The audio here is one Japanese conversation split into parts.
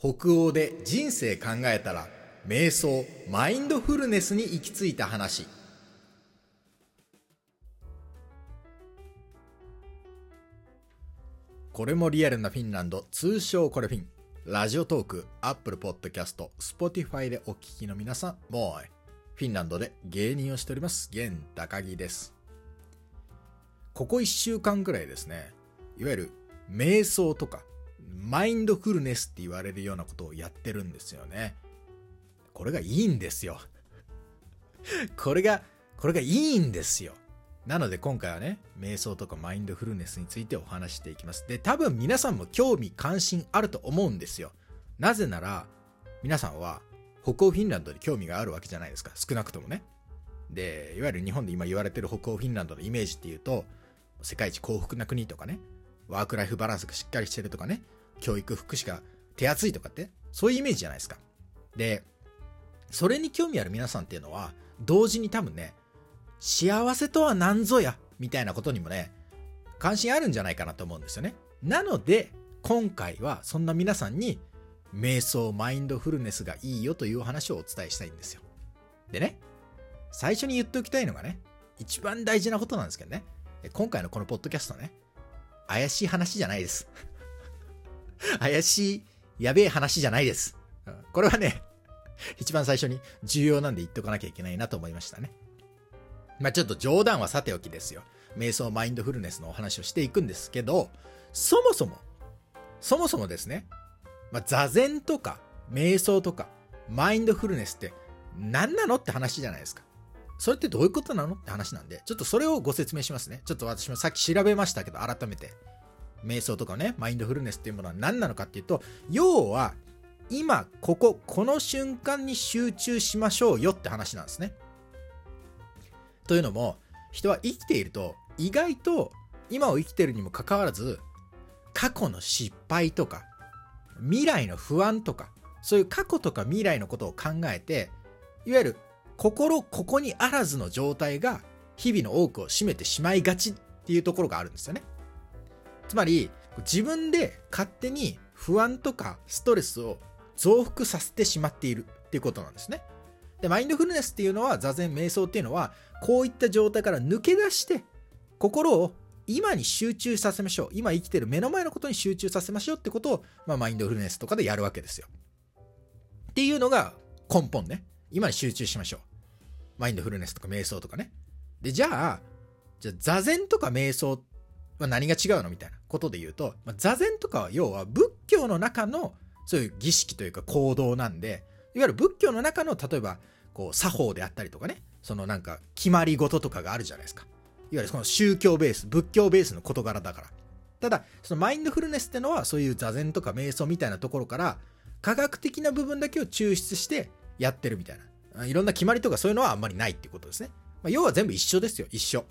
北欧で人生考えたら瞑想マインドフルネスに行き着いた話。これもリアルなフィンランド通称これフィン。ラジオトークアップルポッドキャストスポティファイでお聞きの皆さんもうフィンランドで芸人をしております現高木です。ここ1週間くらいですねいわゆる瞑想とかマインドフルネスって言われるようなことをやってるんですよね。これがいいんですよ。これが、これがいいんですよ。なので今回はね、瞑想とかマインドフルネスについてお話していきます。で、多分皆さんも興味関心あると思うんですよ。なぜなら、皆さんは北欧フィンランドに興味があるわけじゃないですか。少なくともね。で、いわゆる日本で今言われてる北欧フィンランドのイメージっていうと、世界一幸福な国とかね、ワークライフバランスがしっかりしてるとかね、教育福祉が手厚いとかって、そういうイメージじゃないですか。で、それに興味ある皆さんっていうのは、同時に多分ね、幸せとは何ぞや、みたいなことにもね、関心あるんじゃないかなと思うんですよね。なので、今回はそんな皆さんに、瞑想、マインドフルネスがいいよという話をお伝えしたいんですよ。でね、最初に言っておきたいのがね、一番大事なことなんですけどね、今回のこのポッドキャストね、怪しい話じゃないです。怪しい、やべえ話じゃないです。これはね、一番最初に重要なんで言っとかなきゃいけないなと思いましたね。まあちょっと冗談はさておきですよ。瞑想マインドフルネスのお話をしていくんですけど、そもそも、そもそもですね、まあ、座禅とか瞑想とかマインドフルネスって何なのって話じゃないですか。それってどういうことなのって話なんで、ちょっとそれをご説明しますね。ちょっと私もさっき調べましたけど、改めて。瞑想とかね、マインドフルネスっていうものは何なのかっていうと、要は、今、ここ、この瞬間に集中しましょうよって話なんですね。というのも、人は生きていると、意外と今を生きてるにもかかわらず、過去の失敗とか、未来の不安とか、そういう過去とか未来のことを考えて、いわゆる心ここにあらずの状態が日々の多くを占めてしまいがちっていうところがあるんですよね。つまり、自分で勝手に不安とかストレスを増幅させてしまっているっていうことなんですね。で、マインドフルネスっていうのは、座禅瞑想っていうのは、こういった状態から抜け出して、心を今に集中させましょう。今生きてる目の前のことに集中させましょうってことを、まあ、マインドフルネスとかでやるわけですよ。っていうのが根本ね。今に集中しましょう。マインドフルネスとか瞑想とかね。で、じゃあ、じゃあ座禅とか瞑想っは何が違うのみたいなことで言うと、まあ、座禅とかは要は仏教の中のそういう儀式というか行動なんで、いわゆる仏教の中の例えばこう作法であったりとかね、そのなんか決まり事とかがあるじゃないですか。いわゆるその宗教ベース、仏教ベースの事柄だから。ただ、そのマインドフルネスってのはそういう座禅とか瞑想みたいなところから科学的な部分だけを抽出してやってるみたいな。いろんな決まりとかそういうのはあんまりないっていうことですね。まあ、要は全部一緒ですよ、一緒。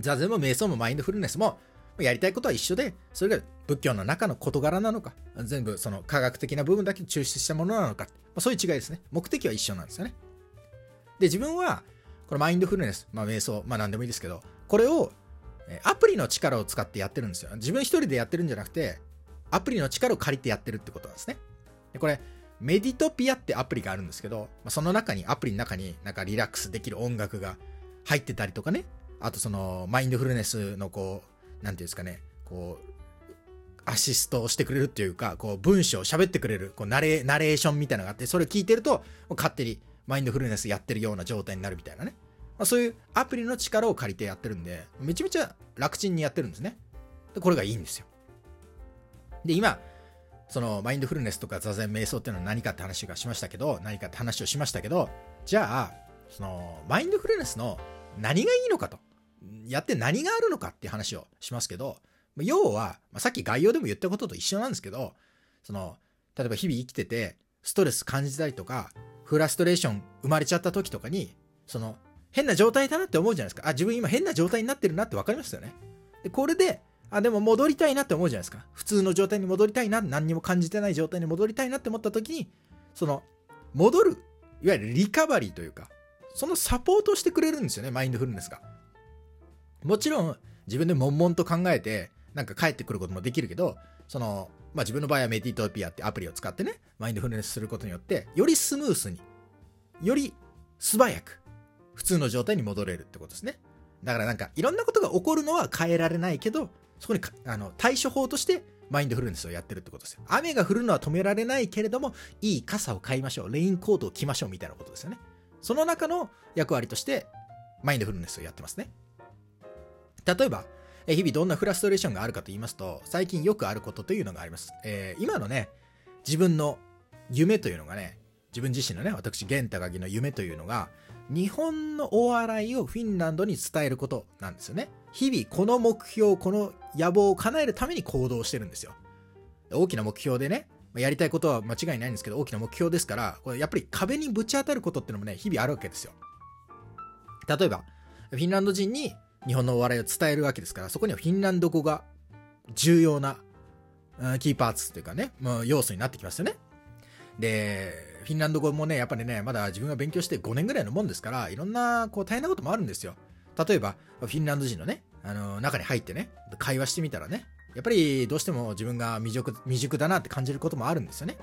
座禅も瞑想もマインドフルネスもやりたいことは一緒で、それが仏教の中の事柄なのか、全部その科学的な部分だけ抽出したものなのか、ま、そういう違いですね。目的は一緒なんですよね。で、自分は、このマインドフルネス、まあ瞑想、まあ何でもいいですけど、これをアプリの力を使ってやってるんですよ。自分一人でやってるんじゃなくて、アプリの力を借りてやってるってことなんですね。でこれ、メディトピアってアプリがあるんですけど、まあ、その中に、アプリの中になんかリラックスできる音楽が入ってたりとかね、あとその、マインドフルネスのこう、なんていうんですかね、こう、アシストをしてくれるっていうか、こう、文章を喋ってくれる、こうナレ、ナレーションみたいなのがあって、それを聞いてると、勝手にマインドフルネスやってるような状態になるみたいなね。まあ、そういうアプリの力を借りてやってるんで、めちゃめちゃ楽ちんにやってるんですね。で、これがいいんですよ。で、今、そのマインドフルネスとか座禅瞑想っていうのは何かって話がしましたけど、何かって話をしましたけど、じゃあ、そのマインドフルネスの何がいいのかと。やって何があるのかっていう話をしますけど、要は、さっき概要でも言ったことと一緒なんですけど、その、例えば日々生きてて、ストレス感じたりとか、フラストレーション生まれちゃった時とかに、その、変な状態だなって思うじゃないですか。あ、自分今変な状態になってるなって分かりますよね。で、これで、あ、でも戻りたいなって思うじゃないですか。普通の状態に戻りたいな、何にも感じてない状態に戻りたいなって思った時に、その、戻る、いわゆるリカバリーというか、そのサポートしてくれるんですよね、マインドフルネスが。もちろん、自分で悶々と考えて、なんか帰ってくることもできるけど、その、まあ自分の場合はメディトピアってアプリを使ってね、マインドフルネスすることによって、よりスムースに、より素早く、普通の状態に戻れるってことですね。だからなんか、いろんなことが起こるのは変えられないけど、そこにあの対処法としてマインドフルネスをやってるってことですよ。雨が降るのは止められないけれども、いい傘を買いましょう。レインコートを着ましょうみたいなことですよね。その中の役割として、マインドフルネスをやってますね。例えば、日々どんなフラストレーションがあるかと言いますと、最近よくあることというのがあります。えー、今のね、自分の夢というのがね、自分自身のね、私、玄高木の夢というのが、日本のお笑いをフィンランドに伝えることなんですよね。日々この目標、この野望を叶えるために行動してるんですよ。大きな目標でね、やりたいことは間違いないんですけど、大きな目標ですから、これやっぱり壁にぶち当たることってのもね、日々あるわけですよ。例えば、フィンランド人に日本のお笑いを伝えるわけですから、そこにはフィンランド語が重要なキーパーツというかね、要素になってきますよね。で、フィンランド語もね、やっぱりね、まだ自分が勉強して5年ぐらいのもんですから、いろんなこう大変なこともあるんですよ。例えば、フィンランド人のね、あの中に入ってね、会話してみたらね、やっぱりどうしても自分が未熟未熟だなって感じることもあるんですよね。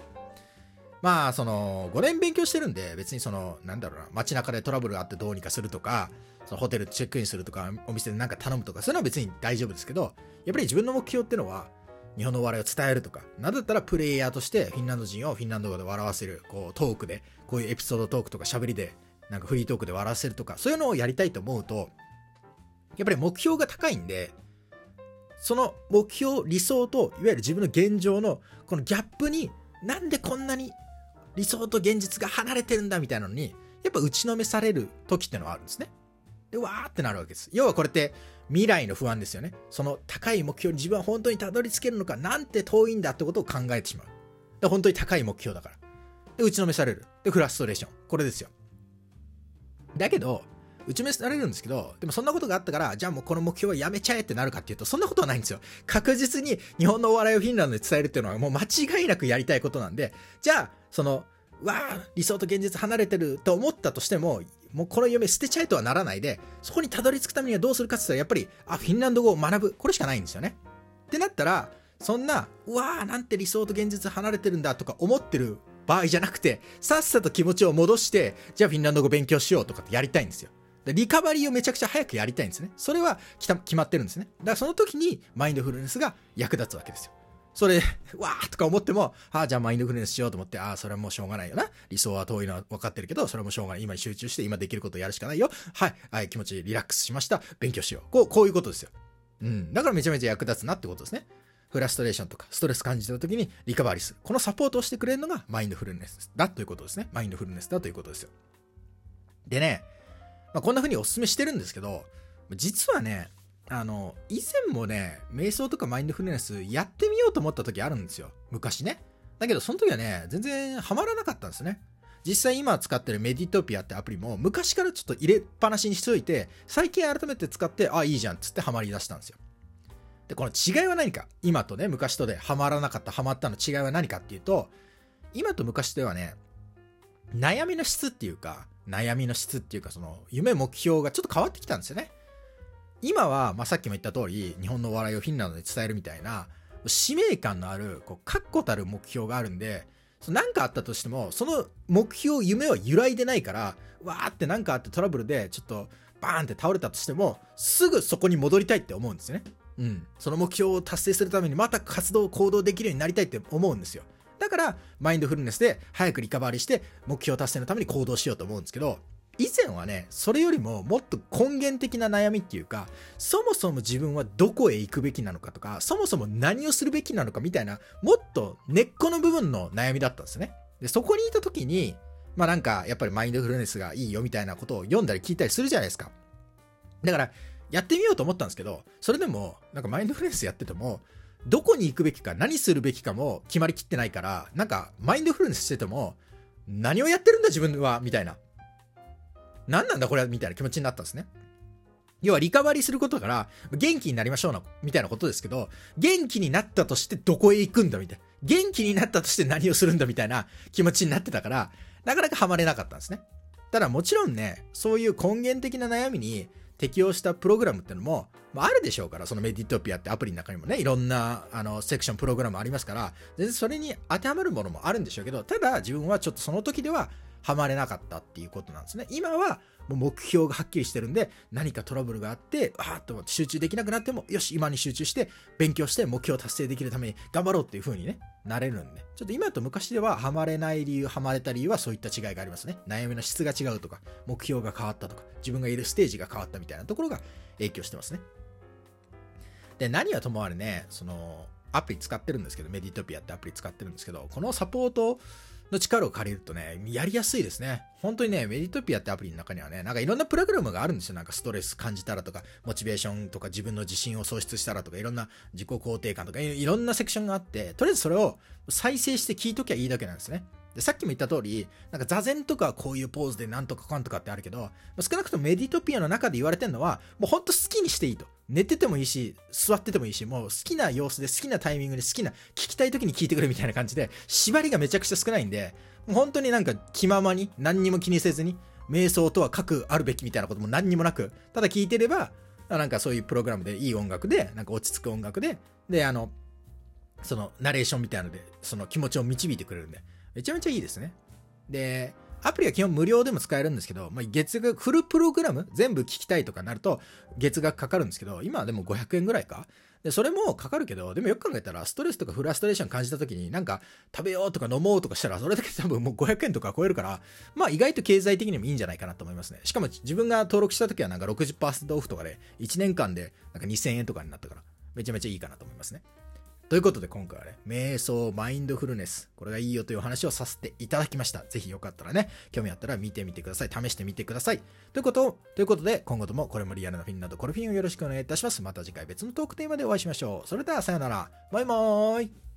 まあ、その、5年勉強してるんで、別にその、なんだろうな、街中でトラブルがあってどうにかするとか、そのホテルチェックインするとか、お店で何か頼むとか、そういうのは別に大丈夫ですけど、やっぱり自分の目標ってのは、日本の笑いを伝えるとか、なんだったらプレイヤーとしてフィンランド人をフィンランド語で笑わせる、こうトークで、こういうエピソードトークとか喋りで、なんかフリートークで笑わせるとか、そういうのをやりたいと思うと、やっぱり目標が高いんで、その目標、理想と、いわゆる自分の現状のこのギャップに、なんでこんなに理想と現実が離れてるんだみたいなのに、やっぱ打ちのめされる時ってのはあるんですね。で、わーってなるわけです。要はこれって未来の不安ですよね。その高い目標に自分は本当にたどり着けるのか、なんて遠いんだってことを考えてしまう。で、本当に高い目標だから。で、打ちのめされる。で、フラストレーション。これですよ。だけど、打ちのめされるんですけど、でもそんなことがあったから、じゃあもうこの目標はやめちゃえってなるかっていうと、そんなことはないんですよ。確実に日本のお笑いをフィンランドで伝えるっていうのはもう間違いなくやりたいことなんで、じゃあ、その、わあ、理想と現実離れてると思ったとしても、もうこの夢捨てちゃえとはならないで、そこにたどり着くためにはどうするかって言ったら、やっぱり、あ、フィンランド語を学ぶ。これしかないんですよね。ってなったら、そんな、うわあ、なんて理想と現実離れてるんだとか思ってる場合じゃなくて、さっさと気持ちを戻して、じゃあフィンランド語勉強しようとかってやりたいんですよ。リカバリーをめちゃくちゃ早くやりたいんですね。それは決まってるんですね。だからその時にマインドフルネスが役立つわけですよ。それ、わーとか思っても、ああ、じゃあマインドフルネスしようと思って、ああ、それはもうしょうがないよな。理想は遠いのは分かってるけど、それはもうしょうがない。今に集中して、今できることをやるしかないよ。はい、はい、気持ちリラックスしました。勉強しよう。こう、こういうことですよ。うん。だからめちゃめちゃ役立つなってことですね。フラストレーションとかストレス感じた時にリカバリーする。このサポートをしてくれるのがマインドフルネスだということですね。マインドフルネスだということですよ。でね、まあ、こんな風にお勧めしてるんですけど、実はね、あの、以前もね、瞑想とかマインドフルネスやってみようと思った時あるんですよ。昔ね。だけど、その時はね、全然ハマらなかったんですね。実際今使ってるメディトピアってアプリも昔からちょっと入れっぱなしにしといて、最近改めて使って、あ、いいじゃんっつってハマり出したんですよ。で、この違いは何か今とね、昔とでハマらなかった、ハマったの違いは何かっていうと、今と昔ではね、悩みの質っていうか、悩みの質っていうか、その、夢目標がちょっと変わってきたんですよね。今は、まあ、さっきも言った通り、日本のお笑いをフィンランドで伝えるみたいな、使命感のある、こう、確固たる目標があるんで、何かあったとしても、その目標、夢は揺らいでないから、わーって何かあってトラブルで、ちょっと、バーンって倒れたとしても、すぐそこに戻りたいって思うんですよね。うん。その目標を達成するために、また活動、行動できるようになりたいって思うんですよ。だから、マインドフルネスで早くリカバリーして、目標達成のために行動しようと思うんですけど、以前はね、それよりももっと根源的な悩みっていうか、そもそも自分はどこへ行くべきなのかとか、そもそも何をするべきなのかみたいな、もっと根っこの部分の悩みだったんですね。で、そこにいた時に、まあなんか、やっぱりマインドフルネスがいいよみたいなことを読んだり聞いたりするじゃないですか。だから、やってみようと思ったんですけど、それでも、なんかマインドフルネスやってても、どこに行くべきか、何するべきかも決まりきってないから、なんか、マインドフルネスしてても、何をやってるんだ自分は、みたいな。何なんだこれみたいな気持ちになったんですね。要はリカバリーすることから、元気になりましょうな、みたいなことですけど、元気になったとしてどこへ行くんだみたいな。元気になったとして何をするんだみたいな気持ちになってたから、なかなかハマれなかったんですね。ただもちろんね、そういう根源的な悩みに適用したプログラムってのも、まあ、あるでしょうから、そのメディトピアってアプリの中にもね、いろんなあのセクションプログラムありますから、全然それに当てはまるものもあるんでしょうけど、ただ自分はちょっとその時ではハマれなかったっていうことなんですね。今はもう目標がはっきりしてるんで、何かトラブルがあって、あーっと集中できなくなっても、よし、今に集中して、勉強して目標を達成できるために頑張ろうっていう風にね、なれるんで。ちょっと今と昔ではハマれない理由、ハマれた理由はそういった違いがありますね。悩みの質が違うとか、目標が変わったとか、自分がいるステージが変わったみたいなところが影響してますね。で、何はともあれね、その、アプリ使ってるんですけど、メディトピアってアプリ使ってるんですけど、このサポートの力を借りるとね、やりやすいですね。本当にね、メディトピアってアプリの中にはね、なんかいろんなプログラムがあるんですよ。なんかストレス感じたらとか、モチベーションとか自分の自信を喪失したらとか、いろんな自己肯定感とか、いろんなセクションがあって、とりあえずそれを再生して聞いときゃいいだけなんですね。で、さっきも言った通り、なんか座禅とかこういうポーズでなんとかかんとかってあるけど、少なくともメディトピアの中で言われてるのは、もうほんと好きにしていいと。寝ててもいいし、座っててもいいし、もう好きな様子で好きなタイミングで好きな、聞きたい時に聞いてくれみたいな感じで、縛りがめちゃくちゃ少ないんで、本当になんか気ままに、何にも気にせずに、瞑想とは書くあるべきみたいなことも何にもなく、ただ聞いてれば、なんかそういうプログラムでいい音楽で、なんか落ち着く音楽で、で、あの、そのナレーションみたいなので、その気持ちを導いてくれるんで、めちゃめちゃいいですね。で、アプリは基本無料でも使えるんですけど、まあ、月額、フルプログラム全部聞きたいとかなると月額かかるんですけど、今はでも500円ぐらいか。で、それもかかるけど、でもよく考えたら、ストレスとかフラストレーション感じた時になんか食べようとか飲もうとかしたら、それだけ多分もう500円とか超えるから、まあ意外と経済的にもいいんじゃないかなと思いますね。しかも自分が登録した時はなんか60%オフとかで、1年間でなんか2000円とかになったから、めちゃめちゃいいかなと思いますね。ということで今回はね、瞑想、マインドフルネス、これがいいよという話をさせていただきました。ぜひよかったらね、興味あったら見てみてください。試してみてください。ということということで、今後ともこれもリアルなフィンなどコルフィンをよろしくお願いいたします。また次回別のトークテーマでお会いしましょう。それではさよなら。バイバーイ。